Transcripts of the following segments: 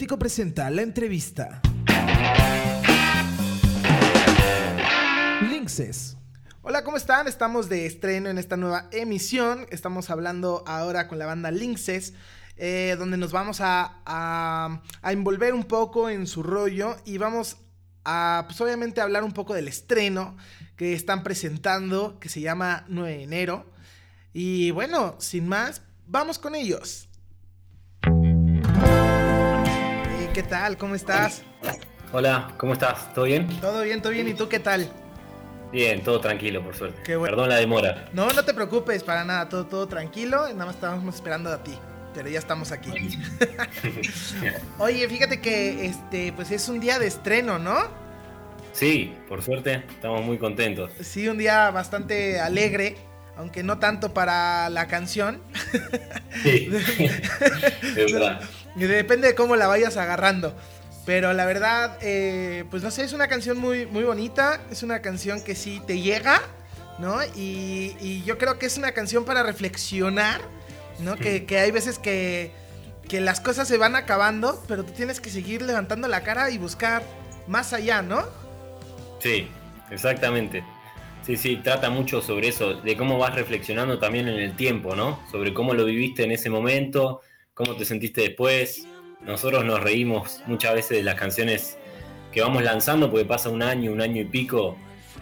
Gótico presenta la entrevista. Linces. Hola, ¿cómo están? Estamos de estreno en esta nueva emisión. Estamos hablando ahora con la banda Linces. Eh, donde nos vamos a, a, a, envolver un poco en su rollo y vamos a, pues obviamente, hablar un poco del estreno que están presentando, que se llama 9 de enero. Y bueno, sin más, vamos con ellos. ¿Qué tal? ¿Cómo estás? Hola, ¿cómo estás? ¿Todo bien? Todo bien, todo bien. ¿Y tú qué tal? Bien, todo tranquilo, por suerte. Qué bueno. Perdón la demora. No, no te preocupes, para nada. Todo, todo tranquilo. Nada más estábamos esperando a ti. Pero ya estamos aquí. Oye, fíjate que este, pues es un día de estreno, ¿no? Sí, por suerte, estamos muy contentos. Sí, un día bastante alegre, aunque no tanto para la canción. Sí, es verdad. Depende de cómo la vayas agarrando. Pero la verdad, eh, pues no sé, es una canción muy, muy bonita. Es una canción que sí te llega, ¿no? Y, y yo creo que es una canción para reflexionar, ¿no? Que, que, hay veces que, que las cosas se van acabando, pero tú tienes que seguir levantando la cara y buscar más allá, ¿no? Sí, exactamente. Sí, sí, trata mucho sobre eso, de cómo vas reflexionando también en el tiempo, ¿no? Sobre cómo lo viviste en ese momento, cómo te sentiste después. Nosotros nos reímos muchas veces de las canciones que vamos lanzando, porque pasa un año, un año y pico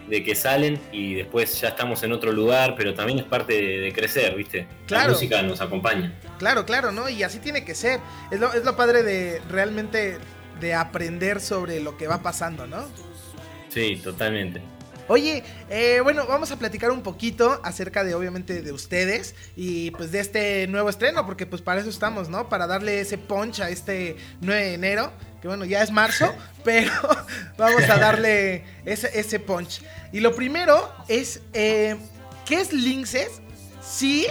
de que salen y después ya estamos en otro lugar, pero también es parte de, de crecer, ¿viste? Claro. La música nos acompaña. Claro, claro, ¿no? Y así tiene que ser. Es lo, es lo padre de realmente de aprender sobre lo que va pasando, ¿no? Sí, totalmente. Oye, eh, bueno, vamos a platicar un poquito acerca de, obviamente, de ustedes y pues de este nuevo estreno, porque pues para eso estamos, ¿no? Para darle ese punch a este 9 de enero, que bueno, ya es marzo, pero vamos a darle ese, ese punch. Y lo primero es, eh, ¿qué es Linces? Sí,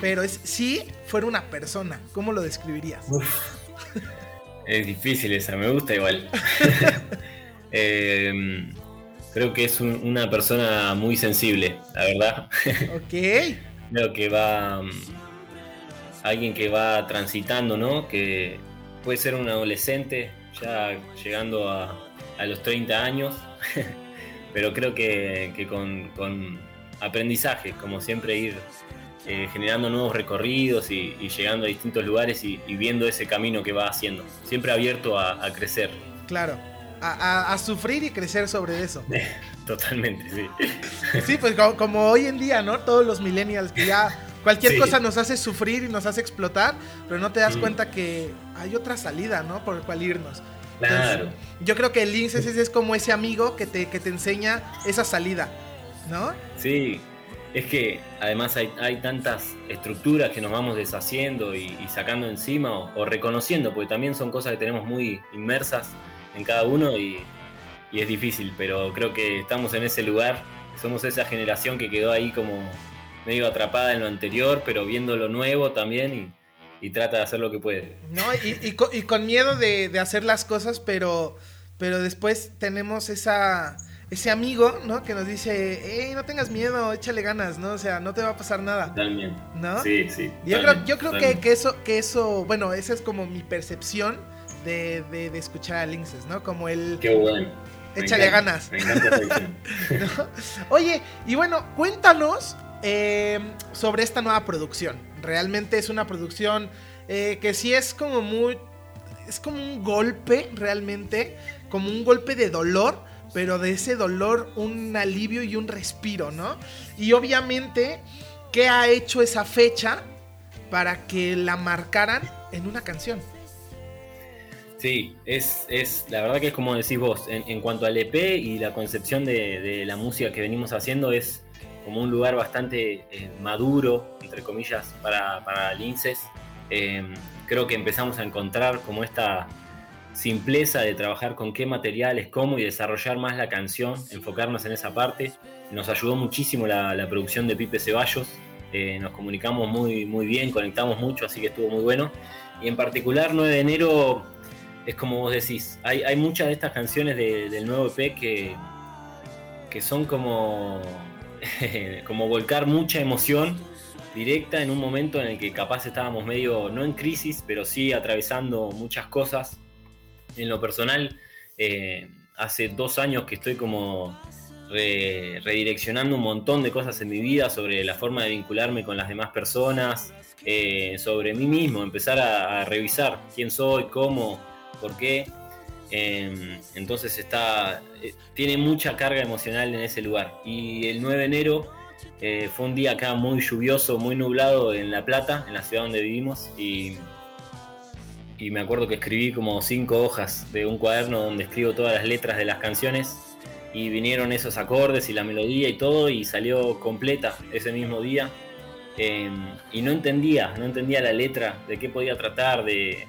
pero es si fuera una persona. ¿Cómo lo describirías? Uf. Es difícil esa, me gusta igual. eh, creo que es un, una persona muy sensible, la verdad. Ok. creo que va. Um, alguien que va transitando, ¿no? Que puede ser un adolescente, ya llegando a, a los 30 años, pero creo que, que con, con, aprendizaje, como siempre ir eh, generando nuevos recorridos y, y, llegando a distintos lugares y, y, viendo ese camino que va haciendo, siempre abierto a, a crecer. Claro. A, a, a, sufrir y crecer sobre eso. Totalmente, sí. Sí, pues como, como, hoy en día, ¿no? Todos los millennials que ya cualquier sí. cosa nos hace sufrir y nos hace explotar, pero no te das mm. cuenta que hay otra salida, ¿no? Por el cual irnos. Claro. Entonces, yo creo que el Linces es, es, como ese amigo que te, que te enseña esa salida, ¿no? Sí, es que además hay, hay, tantas estructuras que nos vamos deshaciendo y, y sacando encima o, o, reconociendo, porque también son cosas que tenemos muy inmersas en cada uno y, y, es difícil, pero creo que estamos en ese lugar, somos esa generación que quedó ahí como medio atrapada en lo anterior, pero viendo lo nuevo también y, y trata de hacer lo que puede. No, y, con, con, miedo de, de, hacer las cosas, pero, pero después tenemos esa ese amigo, ¿no? Que nos dice, hey, no tengas miedo, échale ganas, ¿no? O sea, no te va a pasar nada. Totalmente. ¿No? Sí, sí. Yo creo, yo creo que, que, eso, que eso, bueno, esa es como mi percepción de, de, de escuchar a Linces, ¿no? Como el... Qué bueno. Échale me ganas. Me encanta ¿No? Oye, y bueno, cuéntanos eh, sobre esta nueva producción. Realmente es una producción eh, que sí es como muy... Es como un golpe, realmente, como un golpe de dolor, pero de ese dolor un alivio y un respiro, ¿no? Y obviamente, ¿qué ha hecho esa fecha para que la marcaran en una canción? Sí, es, es la verdad que es como decís vos, en, en cuanto al EP y la concepción de, de, la música que venimos haciendo es como un lugar bastante eh, maduro, entre comillas, para, para Linces. Eh, creo que empezamos a encontrar como esta simpleza de trabajar con qué materiales, cómo y desarrollar más la canción, enfocarnos en esa parte. Nos ayudó muchísimo la, la producción de Pipe Ceballos, eh, nos comunicamos muy, muy bien, conectamos mucho, así que estuvo muy bueno. Y en particular 9 de enero es como vos decís, hay, hay muchas de estas canciones de, del nuevo EP que, que son como, como volcar mucha emoción directa en un momento en el que capaz estábamos medio, no en crisis, pero sí atravesando muchas cosas. En lo personal, eh, hace dos años que estoy como redireccionando un montón de cosas en mi vida sobre la forma de vincularme con las demás personas, eh, sobre mí mismo, empezar a, revisar quién soy, cómo, por qué. Em, entonces está, eh, tiene mucha carga emocional en ese lugar. Y el 9 de enero eh, fue un día acá muy lluvioso, muy nublado en La Plata, en la ciudad donde vivimos. Y, y me acuerdo que escribí como cinco hojas de un cuaderno donde escribo todas las letras de las canciones y vinieron esos acordes y la melodía y todo y salió completa ese mismo día. Em, y no entendía, no entendía la letra, de qué podía tratar, de,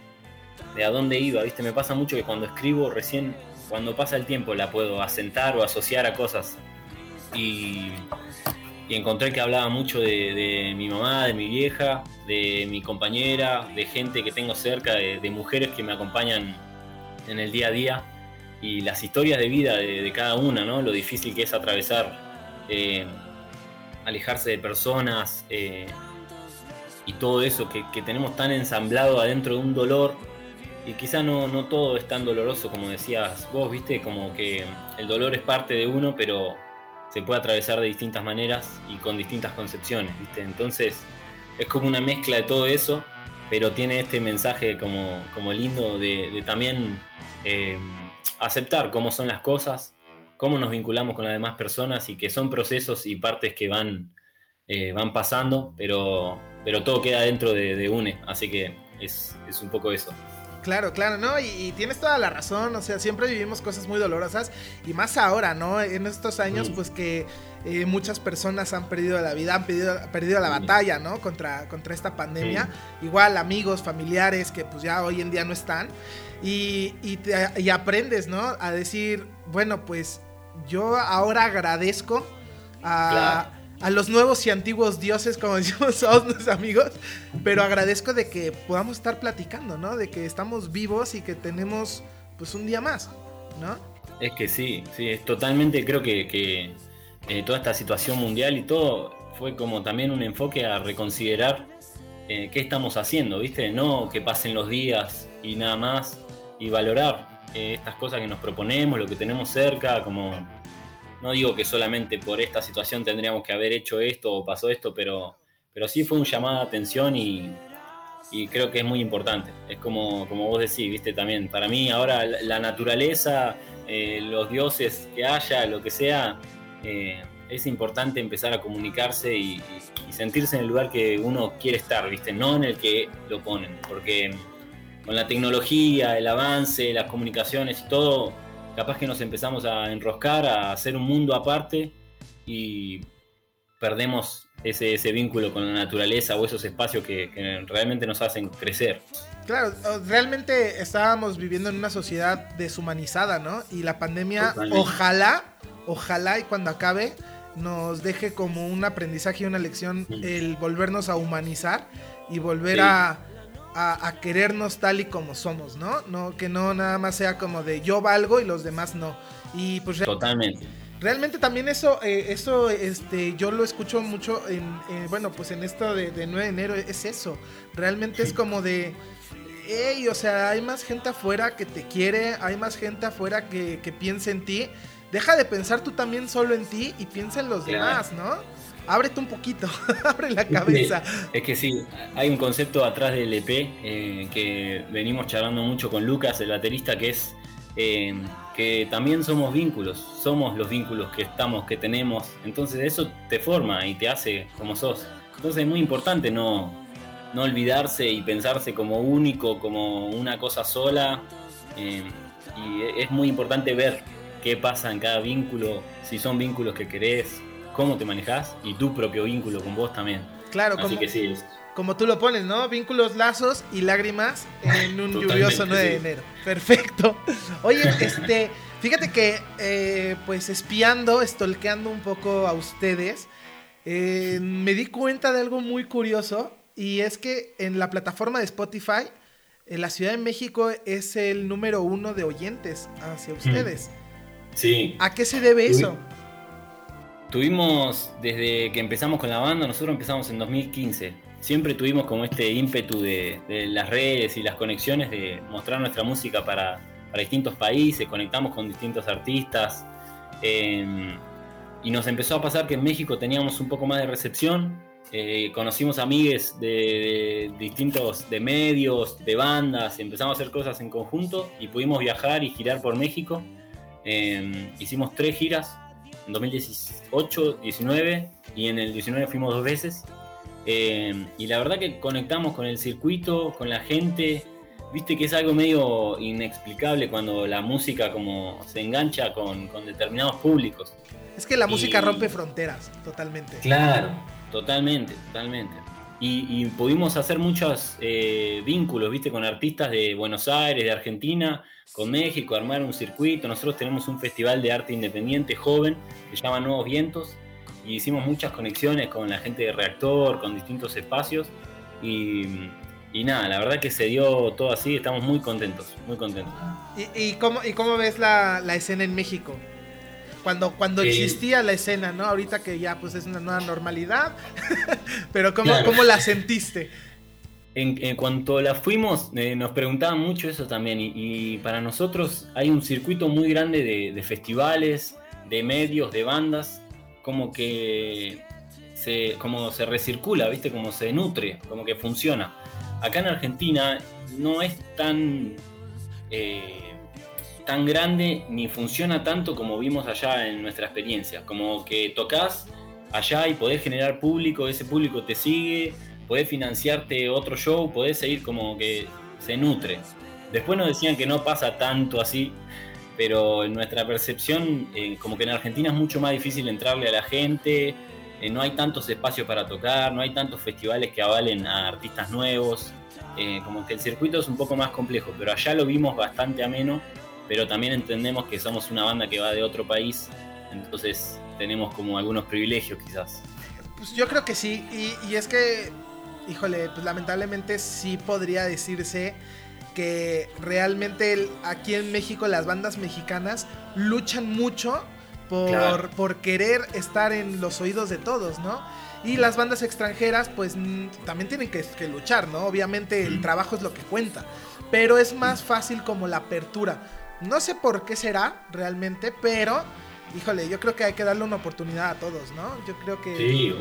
de, a dónde iba, ¿viste? Me pasa mucho que cuando escribo recién, cuando pasa el tiempo, la puedo asentar o asociar a cosas. Y, encontré que hablaba mucho de, mi mamá, de mi vieja, de mi compañera, de gente que tengo cerca, de, mujeres que me acompañan en el día a día y las historias de vida de, cada una, ¿no? Lo difícil que es atravesar, eh, alejarse de personas eh, y todo eso que, tenemos tan ensamblado adentro de un dolor. Y quizá no, todo es tan doloroso como decías vos, viste, como que el dolor es parte de uno, pero se puede atravesar de distintas maneras y con distintas concepciones, viste. Entonces es como una mezcla de todo eso, pero tiene este mensaje como, lindo de, también eh, aceptar cómo son las cosas, cómo nos vinculamos con las demás personas y que son procesos y partes que van, eh, pasando, pero, pero todo queda dentro de, UNE, así que es, un poco eso. Claro, claro, ¿no? Y, tienes toda la razón, o sea, siempre vivimos cosas muy dolorosas y más ahora, ¿no? En estos años, pues que eh, muchas personas han perdido la vida, han perdido, perdido la batalla, ¿no? Contra, contra esta pandemia. Igual amigos, familiares que pues ya hoy en día no están. Y, y, aprendes, ¿no? A decir, bueno, pues yo ahora agradezco a, a, los nuevos y antiguos dioses, como decimos todos nuestros amigos, pero agradezco de que podamos estar platicando, ¿no? De que estamos vivos y que tenemos pues un día más, ¿no? Es que sí, sí, es totalmente, creo que, que eh, toda esta situación mundial y todo fue como también un enfoque a reconsiderar eh, qué estamos haciendo, ¿viste? No que pasen los días y nada más, y valorar eh, estas cosas que nos proponemos, lo que tenemos cerca, como no digo que solamente por esta situación tendríamos que haber hecho esto o pasó esto, pero, pero sí fue un llamado de atención y, creo que es muy importante. Es como, como vos decís, viste, también, para mí ahora la naturaleza, eh, los dioses que haya, lo que sea, eh, es importante empezar a comunicarse y, y, sentirse en el lugar que uno quiere estar, viste, no en el que lo ponen, porque con la tecnología, el avance, las comunicaciones y todo, capaz que nos empezamos a enroscar, a hacer un mundo aparte y perdemos ese, ese vínculo con la naturaleza o esos espacios que, realmente nos hacen crecer. Claro, realmente estábamos viviendo en una sociedad deshumanizada, ¿no? Y la pandemia, ojalá, ojalá y cuando acabe, nos deje como un aprendizaje y una lección el volvernos a humanizar y volver a a, querernos tal y como somos, ¿no? No que no nada más sea como de yo valgo y los demás no. Y pues totalmente. Realmente también eso, eh, eso, este, yo lo escucho mucho en, bueno, pues en esto de, 9 de enero es eso. Realmente es como de, hey, o sea, hay más gente afuera que te quiere, hay más gente afuera que, que piensa en ti. Deja de pensar tú también solo en ti y piensa en los demás, ¿no? Ábrete un poquito, abre la cabeza. Es que sí, hay un concepto atrás del EP eh, que venimos charlando mucho con Lucas, el baterista, que es eh, que también somos vínculos, somos los vínculos que estamos, que tenemos, entonces eso te forma y te hace como sos. Entonces es muy importante no, no olvidarse y pensarse como único, como una cosa sola. Eh, y es muy importante ver qué pasa en cada vínculo, si son vínculos que querés, cómo te manejas y tu propio vínculo con vos también. Claro, como, como tú lo pones, ¿no? Vínculos, lazos y lágrimas en un lluvioso 9 de enero. Perfecto. Oye, este, fíjate que, eh, pues espiando, estolqueando un poco a ustedes, eh, me di cuenta de algo muy curioso y es que en la plataforma de Spotify, en la Ciudad de México es el número uno de oyentes hacia ustedes. Sí. ¿A qué se debe eso? Tuvimos, desde que empezamos con la banda, nosotros empezamos en 2015. Siempre tuvimos como este ímpetu de, las redes y las conexiones de mostrar nuestra música para, distintos países, conectamos con distintos artistas. Em, y nos empezó a pasar que en México teníamos un poco más de recepción. Eh, conocimos amigues de, distintos de medios, de bandas, empezamos a hacer cosas en conjunto y pudimos viajar y girar por México. Em, hicimos tres giras en 2018, 19 y en el 19 fuimos dos veces. Em, y la verdad que conectamos con el circuito, con la gente. Viste que es algo medio inexplicable cuando la música como se engancha con, con determinados públicos. Es que la música rompe fronteras, totalmente. Claro, totalmente, totalmente. Y, pudimos hacer muchos eh, vínculos, viste, con artistas de Buenos Aires, de Argentina, con México, armar un circuito. Nosotros tenemos un festival de arte independiente joven que se llama Nuevos Vientos y hicimos muchas conexiones con la gente de Reactor, con distintos espacios. Y, nada, la verdad que se dio todo así, estamos muy contentos, muy contentos. ¿Y, cómo, y cómo ves la, la escena en México? Cuando, cuando existía la escena, ¿no? Ahorita que ya pues es una nueva normalidad, pero ¿cómo, ¿cómo, la sentiste? En, cuanto la fuimos, eh, nos preguntaban mucho eso también y, para nosotros hay un circuito muy grande de, festivales, de medios, de bandas, como que se, como se recircula, ¿viste? Como se nutre, como que funciona. Acá en Argentina no es tan... Eh, tan grande ni funciona tanto como vimos allá en nuestra experiencia. Como que tocas allá y podés generar público, ese público te sigue, podés financiarte otro show, podés seguir como que se nutre. Después nos decían que no pasa tanto así, pero en nuestra percepción, eh, como que en Argentina es mucho más difícil entrarle a la gente, eh, no hay tantos espacios para tocar, no hay tantos festivales que avalen a artistas nuevos, eh, como que el circuito es un poco más complejo, pero allá lo vimos bastante ameno pero también entendemos que somos una banda que va de otro país, entonces tenemos como algunos privilegios quizás. Pues yo creo que sí, y, es que, híjole, pues lamentablemente sí podría decirse que realmente aquí en México las bandas mexicanas luchan mucho por, por querer estar en los oídos de todos, ¿no? Y las bandas extranjeras, pues también tienen que, que, luchar, ¿no? Obviamente el trabajo es lo que cuenta, pero es más fácil como la apertura. No sé por qué será realmente, pero híjole, yo creo que hay que darle una oportunidad a todos, ¿no? Yo creo que... Sí,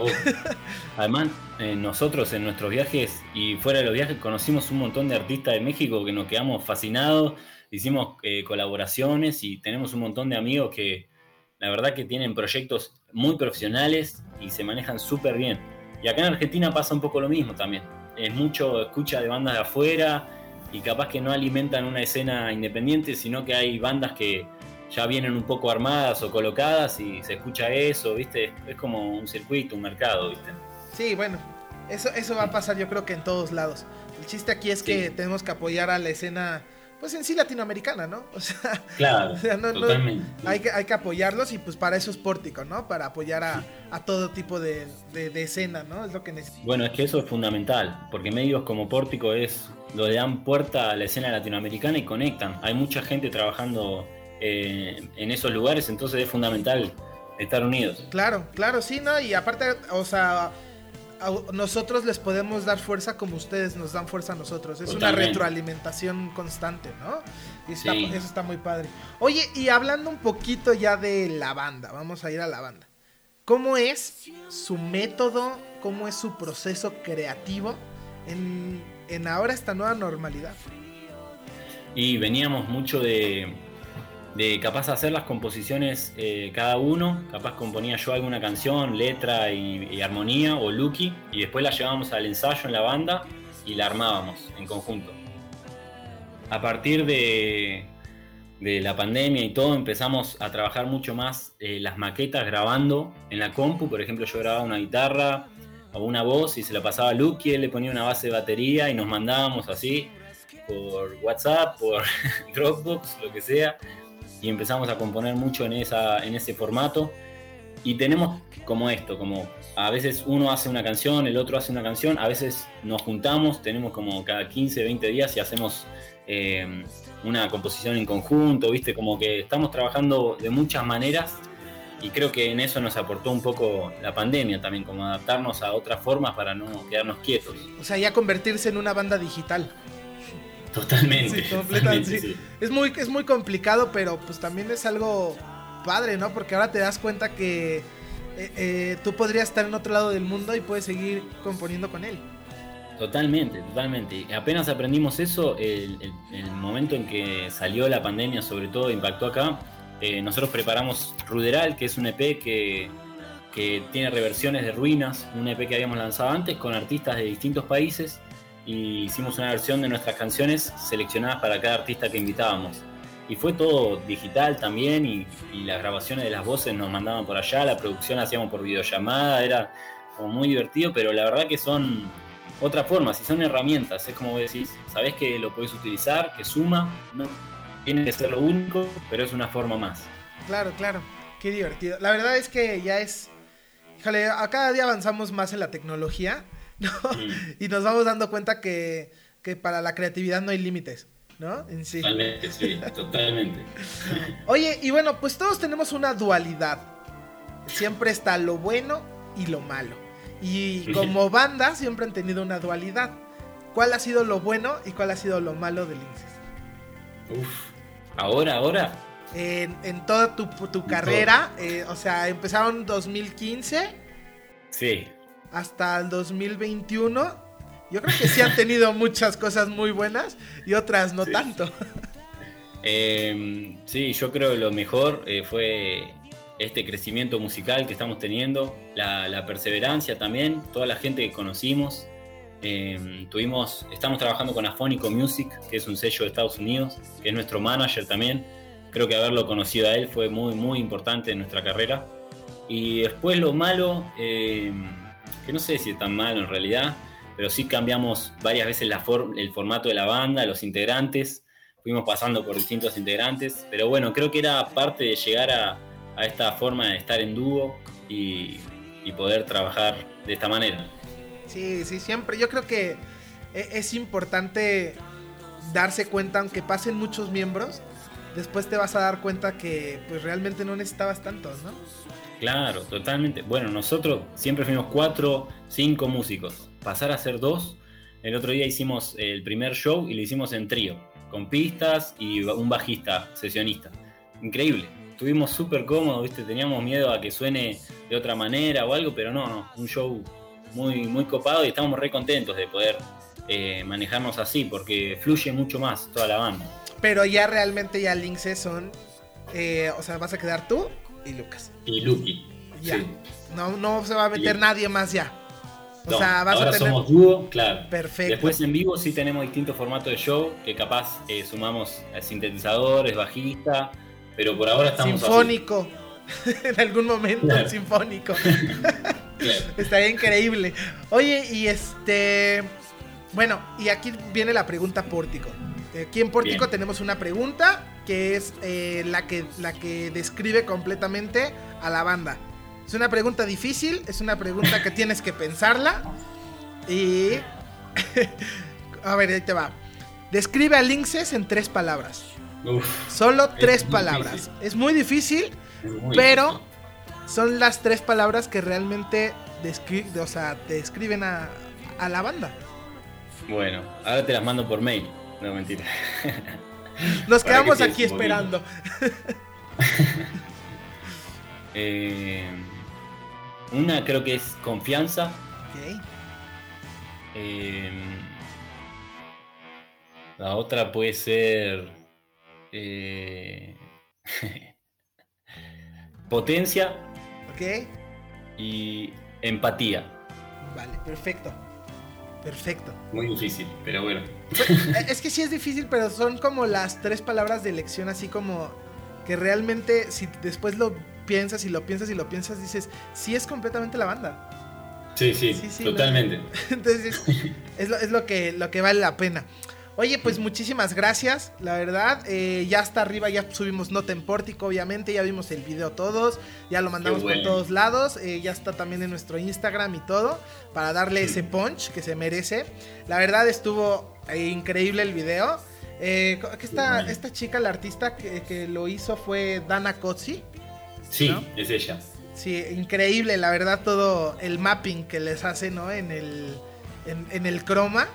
además eh, nosotros en nuestros viajes y fuera de los viajes conocimos un montón de artistas de México que nos quedamos fascinados, hicimos eh, colaboraciones y tenemos un montón de amigos que la verdad que tienen proyectos muy profesionales y se manejan súper bien. Y acá en Argentina pasa un poco lo mismo también. Es mucho escucha de bandas de afuera, y capaz que no alimentan una escena independiente, sino que hay bandas que ya vienen un poco armadas o colocadas y se escucha eso, ¿viste? Es como un circuito, un mercado, ¿viste? Sí, bueno, eso, eso va a pasar yo creo que en todos lados. El chiste aquí es que tenemos que apoyar a la escena, pues en sí latinoamericana, ¿no? O sea, claro, totalmente. hay, que, hay que apoyarlos y pues para eso es Pórtico, ¿no? Para apoyar a, a todo tipo de, de, de, escena, ¿no? Es lo que necesitamos. Bueno, es que eso es fundamental, porque medios como Pórtico es lo le dan puerta a la escena latinoamericana y conectan. Hay mucha gente trabajando eh, en esos lugares, entonces es fundamental estar unidos. Claro, claro, sí, ¿no? Y aparte, o sea, nosotros les podemos dar fuerza como ustedes nos dan fuerza a nosotros. Es una retroalimentación constante, ¿no? Y eso está muy padre. Oye, y hablando un poquito ya de la banda, vamos a ir a la banda. ¿Cómo es su método? ¿Cómo es su proceso creativo en en ahora esta nueva normalidad? Y veníamos mucho de, de capaz hacer las composiciones eh, cada uno, capaz componía yo alguna canción, letra y, armonía o Lucky, y después la llevábamos al ensayo en la banda y la armábamos en conjunto. A partir de, de la pandemia y todo, empezamos a trabajar mucho más eh, las maquetas grabando en la compu, por ejemplo yo grababa una guitarra, a una voz y se la pasaba a Luke y él le ponía una base de batería y nos mandábamos así por WhatsApp, por Dropbox, lo que sea, y empezamos a componer mucho en, esa, en ese formato. Y tenemos como esto, como a veces uno hace una canción, el otro hace una canción, a veces nos juntamos, tenemos como cada 15, 20 días y hacemos eh, una composición en conjunto, ¿viste? Como que estamos trabajando de muchas maneras y creo que en eso nos aportó un poco la pandemia también, como adaptarnos a otras formas para no quedarnos quietos. O sea, ya convertirse en una banda digital. Totalmente. Sí, Es, muy, es muy complicado, pero pues también es algo padre, ¿no? Porque ahora te das cuenta que eh, eh, tú podrías estar en otro lado del mundo y puedes seguir componiendo con él. Totalmente, totalmente. Apenas aprendimos eso, el, momento en que salió la pandemia, sobre todo, impactó acá. Eh, nosotros preparamos Ruderal, que es un EP que, que tiene reversiones de Ruinas, un EP que habíamos lanzado antes con artistas de distintos países y hicimos una versión de nuestras canciones seleccionadas para cada artista que invitábamos. Y fue todo digital también y, y las grabaciones de las voces nos mandaban por allá, la producción hacíamos por videollamada, era como muy divertido, pero la verdad que son otra forma, si son herramientas, es como decís, sabés que lo podés utilizar, que suma, no tiene que ser lo único, pero es una forma más. Claro, claro, qué divertido. La verdad es que ya es, híjole, a cada día avanzamos más en la tecnología, ¿no? Y nos vamos dando cuenta que, que para la creatividad no hay límites. ¿no? En sí. Totalmente, sí, totalmente. Oye, y bueno, pues todos tenemos una dualidad. Siempre está lo bueno y lo malo. Y como banda siempre han tenido una dualidad. ¿Cuál ha sido lo bueno y cuál ha sido lo malo de Linces? Uf, ahora, ahora. En, toda tu, carrera, eh, o sea, empezaron 2015. Sí. Hasta el 2021. Yo creo que sí han tenido muchas cosas muy buenas y otras no tanto. Em, sí, yo creo que lo mejor eh, fue este crecimiento musical que estamos teniendo, la, perseverancia también, toda la gente que conocimos. Em, tuvimos, estamos trabajando con Afónico Music, que es un sello de Estados Unidos, que es nuestro manager también. Creo que haberlo conocido a él fue muy, muy importante en nuestra carrera. Y después lo malo, em, que no sé si es tan malo en realidad, pero sí cambiamos varias veces la el formato de la banda, los integrantes, fuimos pasando por distintos integrantes, pero bueno, creo que era parte de llegar a, a esta forma de estar en dúo y, poder trabajar de esta manera. Sí, sí, siempre. Yo creo que e, es importante darse cuenta, aunque pasen muchos miembros, después te vas a dar cuenta que pues realmente no necesitabas tantos, ¿no? Claro, totalmente. Bueno, nosotros siempre fuimos cuatro, cinco músicos. Pasar a ser dos, el otro día hicimos el primer show y lo hicimos en trío, con pistas y un bajista, sesionista. Increíble estuvimos súper cómodos, ¿viste? Teníamos miedo a que suene de otra manera o algo, pero no, no, un show muy, muy copado y estamos re contentos de poder eh, manejarnos así, porque fluye mucho más toda la banda. Pero ya realmente ya Lince son, eh, o sea, vas a quedar tú y Lucas. Y Lucky. Ya. No, no se va a meter nadie más ya. O sea, vas ahora a tener... somos dúo, claro. Perfecto. Después en vivo sí tenemos distintos formatos de show, que capaz eh, sumamos sintetizadores, bajista, pero por ahora estamos Sinfónico. en algún momento sinfónico. Estaría increíble. Oye, y este. Bueno, y aquí viene la pregunta Pórtico. Aquí en Pórtico tenemos una pregunta que es eh, la, que, la que describe completamente a la banda. Es una pregunta difícil, es una pregunta que tienes que pensarla. Y. a ver, ahí te va. Describe a Linces en tres palabras. Solo tres palabras. Es muy difícil, pero son las tres palabras que realmente o sea, te describen a, la banda. Bueno, ahora te las mando por mail. No, mentira. Nos quedamos aquí esperando. Eh, una creo que es confianza. Eh, la otra puede ser eh, potencia. Ok. Y empatía. Vale, perfecto. Perfecto. Muy difícil, pero bueno. Es que sí es difícil, pero son como las tres palabras de elección, así como que realmente si después lo piensas y lo piensas y lo piensas, dices, sí es completamente la banda. Sí, sí, totalmente. Entonces es, lo, es lo, que, lo que vale la pena. Oye, pues muchísimas gracias, la verdad. Eh, ya está arriba, ya subimos Nota en Pórtico, obviamente. Ya vimos el video todos, ya lo mandamos por todos lados. Eh, ya está también en nuestro Instagram y todo, para darle ese punch que se merece. La verdad estuvo eh, increíble el video. esta, esta chica, la artista que, lo hizo fue Dana Kotzi. Sí, es ella. Sí, increíble, la verdad, todo el mapping que les hace, ¿no? En el, en, el croma.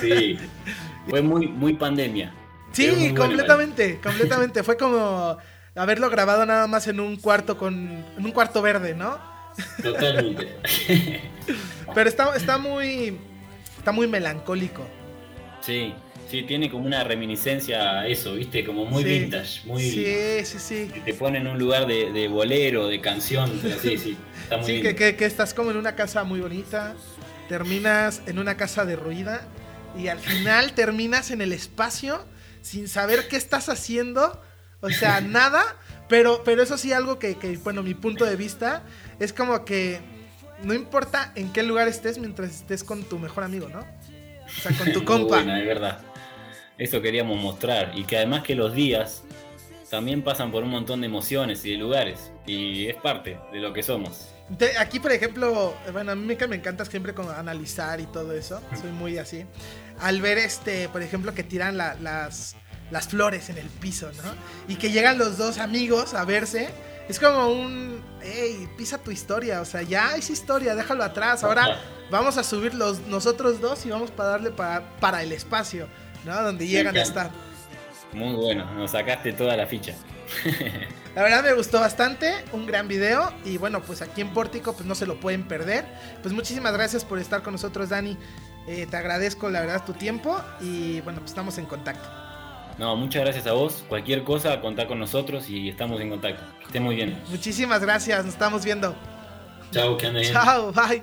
Sí, fue muy, muy pandemia. Sí, completamente, completamente. Fue como haberlo grabado nada más en un cuarto con. en un cuarto verde, ¿no? Totalmente. Pero está, está muy. está muy melancólico. Sí, sí, tiene como una reminiscencia a eso, ¿viste? Como muy vintage, muy. Sí, sí, sí. te pone en un lugar de, bolero, de canción, sí, sí. Está muy sí, que, que, estás como en una casa muy bonita, terminas en una casa derruida y al final terminas en el espacio sin saber qué estás haciendo. O sea, nada. Pero, pero eso sí, algo que, bueno, mi punto de vista es como que no importa en qué lugar estés mientras estés con tu mejor amigo, ¿no? O sea, con tu compa. Bueno, es verdad. Eso queríamos mostrar. Y que además que los días también pasan por un montón de emociones y de lugares. Y es parte de lo que somos. Aquí, por ejemplo, bueno, a mí me encanta siempre como analizar y todo eso. Soy muy así. Al ver, este, por ejemplo, que tiran las, las flores en el piso, ¿no? Y que llegan los dos amigos a verse. Es como un, hey, pisa tu historia, o sea, ya es historia, déjalo atrás. Ahora vamos a subir los, nosotros dos y vamos para darle para, para el espacio, ¿no? Donde llegan a estar. Muy bueno, nos sacaste toda la ficha. La verdad me gustó bastante, un gran video y bueno, pues aquí en Pórtico pues no se lo pueden perder. Pues muchísimas gracias por estar con nosotros Dani, eh, te agradezco la verdad tu tiempo y bueno, pues estamos en contacto. No, muchas gracias a vos. Cualquier cosa, contá con nosotros y estamos en contacto. Que estén muy bien. Muchísimas gracias, nos estamos viendo. Chao, que anden. Chao, bye.